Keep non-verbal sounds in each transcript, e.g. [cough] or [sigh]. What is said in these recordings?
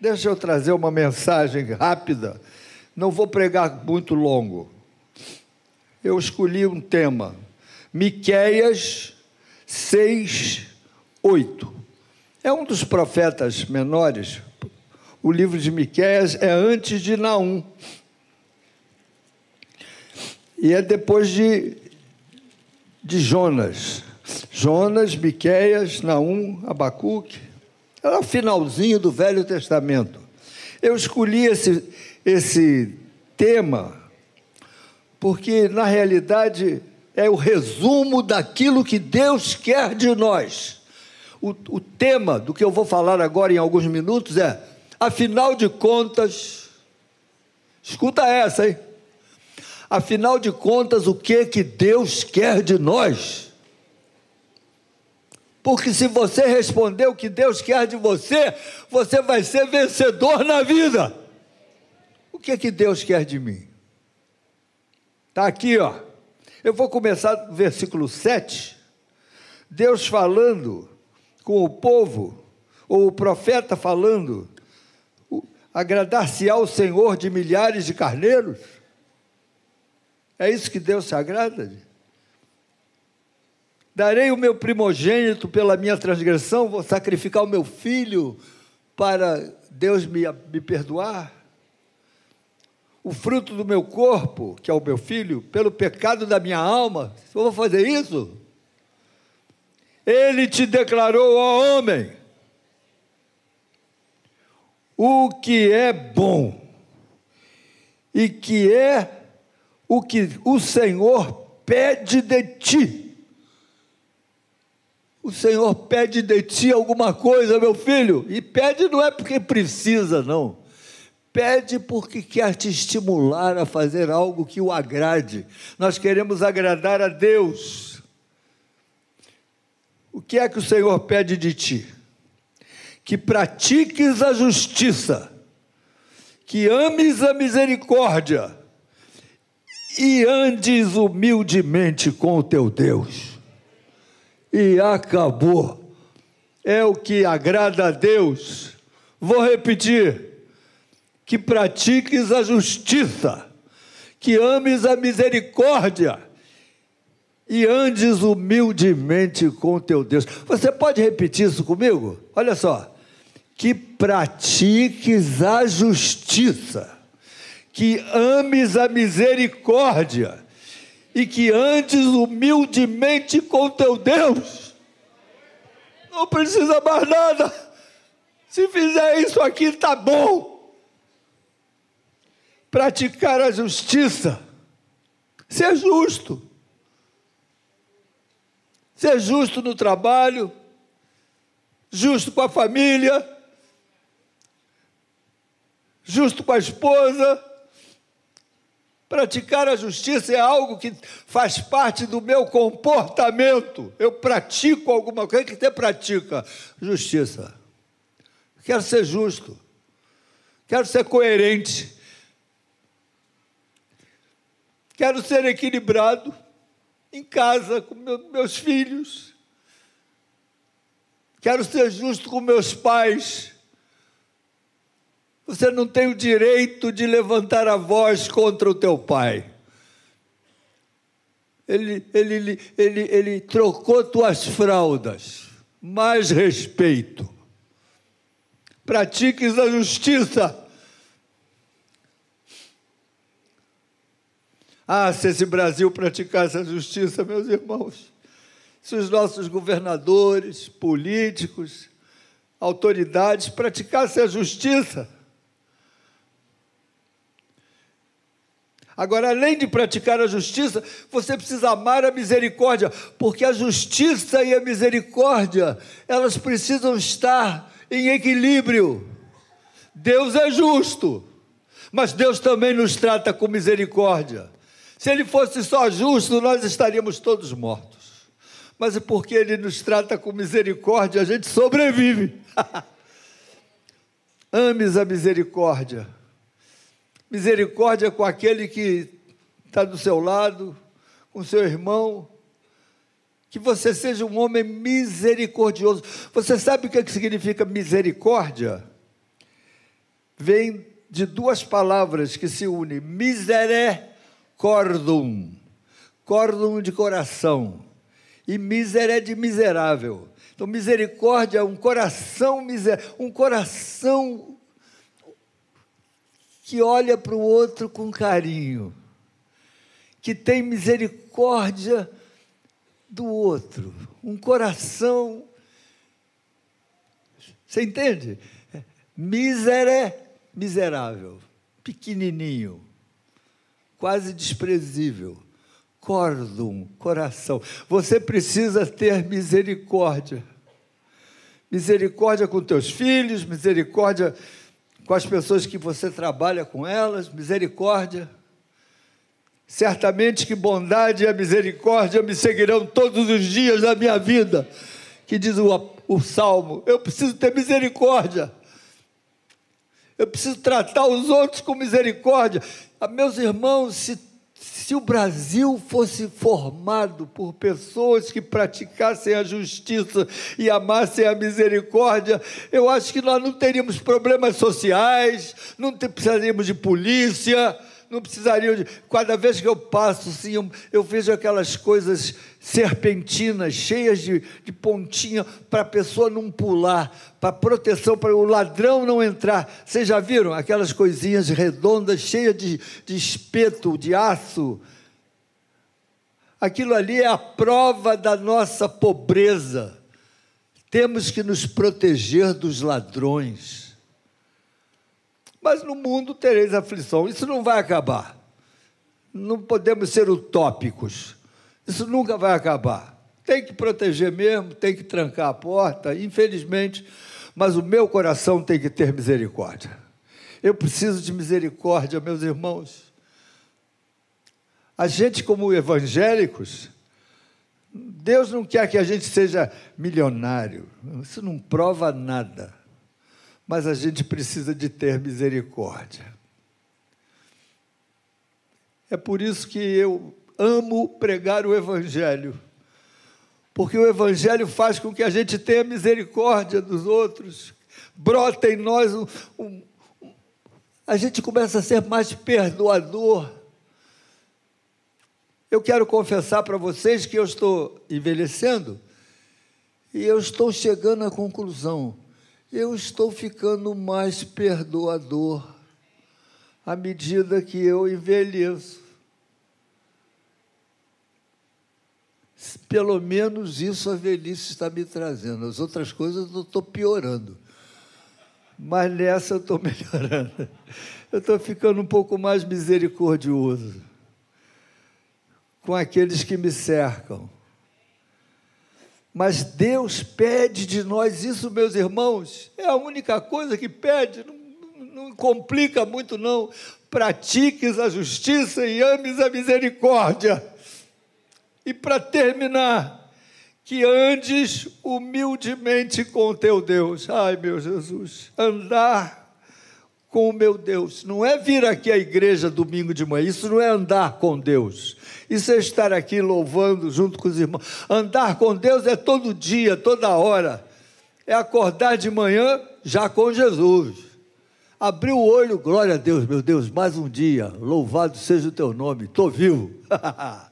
Deixa eu trazer uma mensagem rápida. Não vou pregar muito longo. Eu escolhi um tema. Miqueias 6, 8. É um dos profetas menores. O livro de Miqueias é antes de Naum. E é depois de, de Jonas. Jonas, Miqueias, Naum, Abacuque. Era é o finalzinho do Velho Testamento. Eu escolhi esse, esse tema porque, na realidade, é o resumo daquilo que Deus quer de nós. O, o tema do que eu vou falar agora em alguns minutos é: afinal de contas, escuta essa, hein? Afinal de contas, o que que Deus quer de nós? Porque se você responder o que Deus quer de você, você vai ser vencedor na vida. O que que Deus quer de mim? Está aqui, ó. Eu vou começar no versículo 7. Deus falando com o povo, ou o profeta falando, agradar-se ao Senhor de milhares de carneiros. É isso que Deus se agrada? Darei o meu primogênito pela minha transgressão, vou sacrificar o meu filho para Deus me, me perdoar? O fruto do meu corpo, que é o meu filho, pelo pecado da minha alma, eu vou fazer isso? Ele te declarou, ó homem, o que é bom e que é o que o Senhor pede de ti. O Senhor pede de ti alguma coisa, meu filho, e pede não é porque precisa, não. Pede porque quer te estimular a fazer algo que o agrade. Nós queremos agradar a Deus. O que é que o Senhor pede de ti? Que pratiques a justiça, que ames a misericórdia, e andes humildemente com o teu Deus. E acabou. É o que agrada a Deus. Vou repetir: que pratiques a justiça, que ames a misericórdia e andes humildemente com teu Deus. Você pode repetir isso comigo? Olha só. Que pratiques a justiça que ames a misericórdia e que andes humildemente com teu Deus. Não precisa mais nada. Se fizer isso aqui, está bom. Praticar a justiça, ser justo. Ser justo no trabalho, justo com a família, justo com a esposa, Praticar a justiça é algo que faz parte do meu comportamento. Eu pratico alguma coisa. Que você pratica? Justiça. Quero ser justo. Quero ser coerente. Quero ser equilibrado em casa com meus filhos. Quero ser justo com meus pais. Você não tem o direito de levantar a voz contra o teu pai. Ele, ele, ele, ele, ele trocou tuas fraldas. Mais respeito. Pratiques a justiça. Ah, se esse Brasil praticasse a justiça, meus irmãos, se os nossos governadores, políticos, autoridades praticassem a justiça, Agora, além de praticar a justiça, você precisa amar a misericórdia, porque a justiça e a misericórdia, elas precisam estar em equilíbrio. Deus é justo, mas Deus também nos trata com misericórdia. Se Ele fosse só justo, nós estaríamos todos mortos. Mas é porque Ele nos trata com misericórdia, a gente sobrevive. [laughs] Ames a misericórdia misericórdia com aquele que está do seu lado, com seu irmão. Que você seja um homem misericordioso. Você sabe o que, é significa misericórdia? vem de duas palavras que se unem: misericordum, cordum de coração, e miseré de miserável. Então, misericórdia é um coração miser, um coração que olha para o outro com carinho, que tem misericórdia do outro, um coração. Você entende? Misere, miserável, pequenininho, quase desprezível. Cordum, coração. Você precisa ter misericórdia. Misericórdia com teus filhos, misericórdia com as pessoas que você trabalha com elas, misericórdia. Certamente que bondade e a misericórdia me seguirão todos os dias da minha vida. Que diz o, o salmo: eu preciso ter misericórdia. Eu preciso tratar os outros com misericórdia. Ah, meus irmãos, se se o Brasil fosse formado por pessoas que praticassem a justiça e amassem a misericórdia, eu acho que nós não teríamos problemas sociais, não precisaríamos de polícia, não precisariam de. Cada vez que eu passo, assim, eu, eu vejo aquelas coisas serpentinas, cheias de, de pontinha, para a pessoa não pular, para proteção, para o ladrão não entrar. Vocês já viram aquelas coisinhas redondas, cheias de, de espeto, de aço? Aquilo ali é a prova da nossa pobreza. Temos que nos proteger dos ladrões. Mas no mundo tereis aflição. Isso não vai acabar. Não podemos ser utópicos. Isso nunca vai acabar. Tem que proteger mesmo, tem que trancar a porta, infelizmente, mas o meu coração tem que ter misericórdia. Eu preciso de misericórdia, meus irmãos. A gente, como evangélicos, Deus não quer que a gente seja milionário. Isso não prova nada mas a gente precisa de ter misericórdia. É por isso que eu amo pregar o Evangelho, porque o Evangelho faz com que a gente tenha misericórdia dos outros, brota em nós um, um, a gente começa a ser mais perdoador. Eu quero confessar para vocês que eu estou envelhecendo e eu estou chegando à conclusão eu estou ficando mais perdoador à medida que eu envelheço. Pelo menos isso a velhice está me trazendo. As outras coisas eu estou piorando. Mas nessa eu estou [laughs] melhorando. Eu estou ficando um pouco mais misericordioso com aqueles que me cercam. Mas Deus pede de nós isso, meus irmãos, é a única coisa que pede, não, não complica muito, não. Pratiques a justiça e ames a misericórdia. E para terminar, que andes humildemente com teu Deus. Ai, meu Jesus, andar com o meu Deus. Não é vir aqui à igreja domingo de manhã, isso não é andar com Deus. Isso é estar aqui louvando junto com os irmãos. Andar com Deus é todo dia, toda hora. É acordar de manhã já com Jesus. Abrir o olho, glória a Deus, meu Deus, mais um dia. Louvado seja o teu nome, estou vivo. [laughs]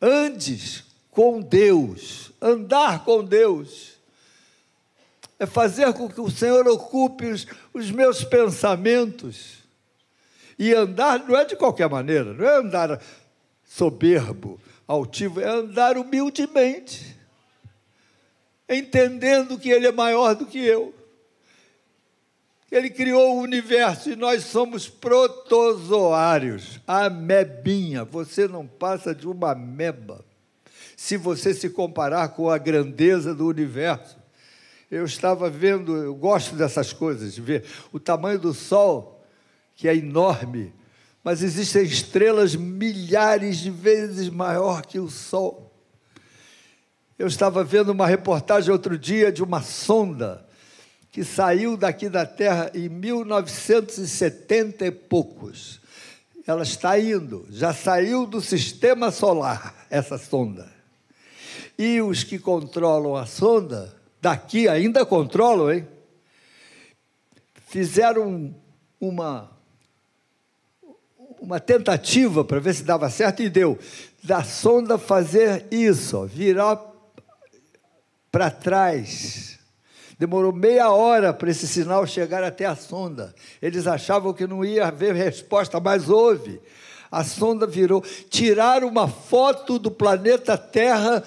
Andes com Deus, andar com Deus. É fazer com que o Senhor ocupe os, os meus pensamentos. E andar não é de qualquer maneira, não é andar soberbo, altivo, é andar humildemente, entendendo que Ele é maior do que eu. Ele criou o universo e nós somos protozoários, amebinha. Você não passa de uma ameba se você se comparar com a grandeza do universo. Eu estava vendo, eu gosto dessas coisas, de ver o tamanho do Sol, que é enorme, mas existem estrelas milhares de vezes maior que o Sol. Eu estava vendo uma reportagem outro dia de uma sonda que saiu daqui da Terra em 1970 e poucos. Ela está indo, já saiu do sistema solar, essa sonda. E os que controlam a sonda, daqui ainda controlam, hein? fizeram uma, uma tentativa para ver se dava certo e deu. Da sonda fazer isso, virar para trás. Demorou meia hora para esse sinal chegar até a sonda. Eles achavam que não ia haver resposta, mas houve. A sonda virou. Tiraram uma foto do planeta Terra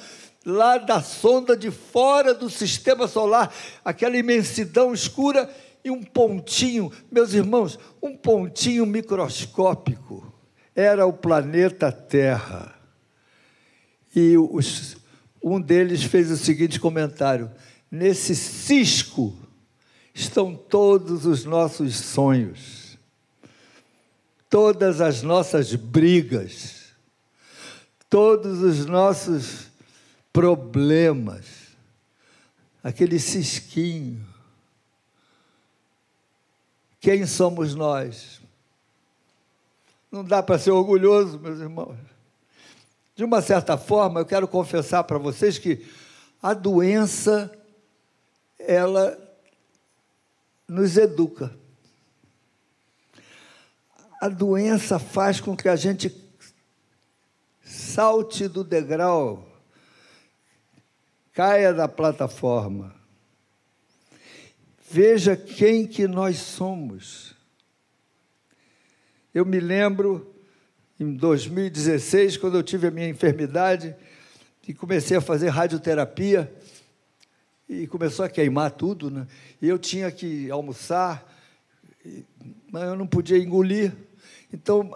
lá da sonda de fora do sistema solar, aquela imensidão escura e um pontinho, meus irmãos, um pontinho microscópico. Era o planeta Terra. E os, um deles fez o seguinte comentário: nesse cisco estão todos os nossos sonhos, todas as nossas brigas, todos os nossos problemas, aquele cisquinho. Quem somos nós? Não dá para ser orgulhoso, meus irmãos. De uma certa forma, eu quero confessar para vocês que a doença, ela nos educa. A doença faz com que a gente salte do degrau caia da plataforma. Veja quem que nós somos. Eu me lembro em 2016, quando eu tive a minha enfermidade e comecei a fazer radioterapia e começou a queimar tudo, né? E eu tinha que almoçar, mas eu não podia engolir. Então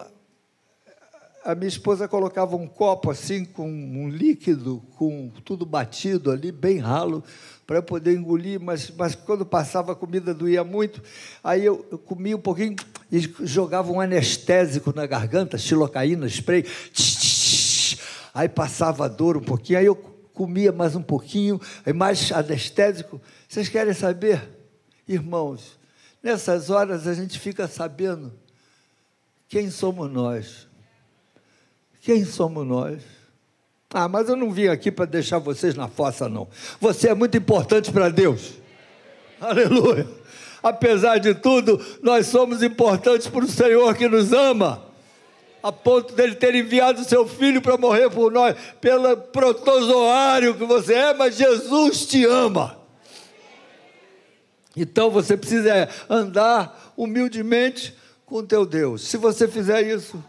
a minha esposa colocava um copo assim com um líquido, com tudo batido ali, bem ralo, para eu poder engolir, mas, mas quando passava a comida doía muito. Aí eu, eu comia um pouquinho e jogava um anestésico na garganta, xilocaína, spray. Aí passava a dor um pouquinho, aí eu comia mais um pouquinho, aí mais anestésico. Vocês querem saber, irmãos? Nessas horas a gente fica sabendo quem somos nós. Quem somos nós? Ah, mas eu não vim aqui para deixar vocês na fossa, não. Você é muito importante para Deus. Aleluia. Apesar de tudo, nós somos importantes para o Senhor que nos ama, a ponto dele ter enviado seu filho para morrer por nós, pelo protozoário que você é, mas Jesus te ama. Então você precisa andar humildemente com teu Deus. Se você fizer isso,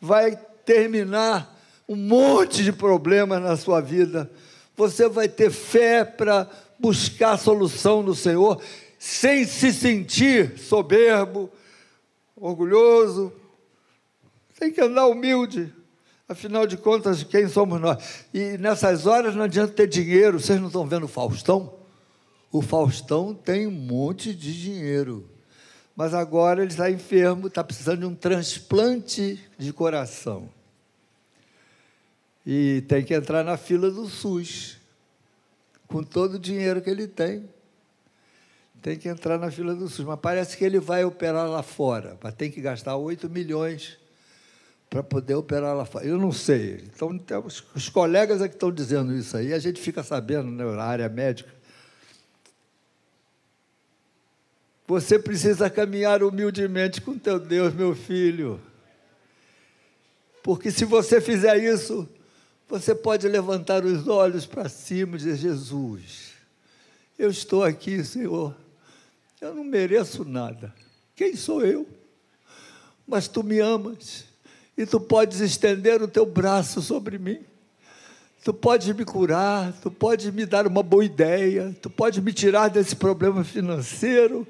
vai terminar um monte de problemas na sua vida. Você vai ter fé para buscar solução no Senhor, sem se sentir soberbo, orgulhoso. Tem que andar humilde. Afinal de contas, quem somos nós? E nessas horas não adianta ter dinheiro. Vocês não estão vendo o Faustão? O Faustão tem um monte de dinheiro. Mas agora ele está enfermo, está precisando de um transplante de coração. E tem que entrar na fila do SUS, com todo o dinheiro que ele tem. Tem que entrar na fila do SUS. Mas parece que ele vai operar lá fora, mas tem que gastar 8 milhões para poder operar lá fora. Eu não sei. Então, os, colegas é que estão dizendo isso aí, a gente fica sabendo né, na área médica. Você precisa caminhar humildemente com teu Deus, meu filho. Porque se você fizer isso, você pode levantar os olhos para cima e dizer: Jesus, eu estou aqui, Senhor. Eu não mereço nada. Quem sou eu? Mas tu me amas e tu podes estender o teu braço sobre mim. Tu podes me curar, tu podes me dar uma boa ideia, tu podes me tirar desse problema financeiro,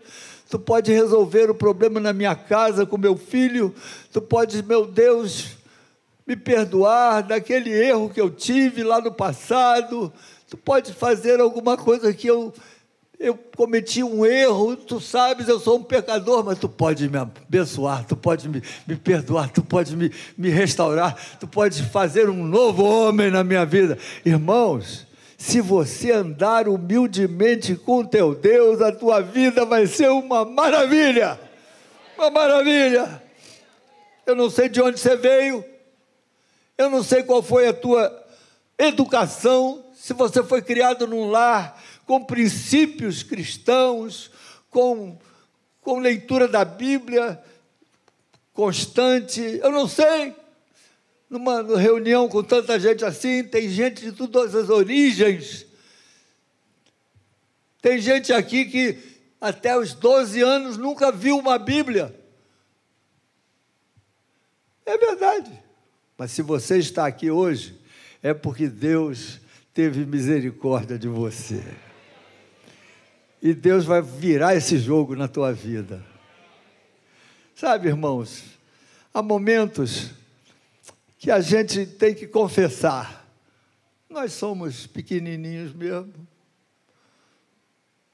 tu podes resolver o problema na minha casa com meu filho, tu podes, meu Deus, me perdoar daquele erro que eu tive lá no passado, tu pode fazer alguma coisa que eu eu cometi um erro, tu sabes, eu sou um pecador, mas tu pode me abençoar, tu pode me, me perdoar, tu pode me, me restaurar, tu pode fazer um novo homem na minha vida. Irmãos, se você andar humildemente com teu Deus, a tua vida vai ser uma maravilha. Uma maravilha. Eu não sei de onde você veio, eu não sei qual foi a tua educação, se você foi criado num lar com princípios cristãos, com, com leitura da Bíblia constante. Eu não sei. Numa reunião com tanta gente assim, tem gente de todas as origens. Tem gente aqui que até os 12 anos nunca viu uma Bíblia. É verdade. Mas se você está aqui hoje, é porque Deus teve misericórdia de você. E Deus vai virar esse jogo na tua vida. Sabe, irmãos, há momentos que a gente tem que confessar. Nós somos pequenininhos mesmo.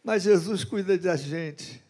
Mas Jesus cuida da gente.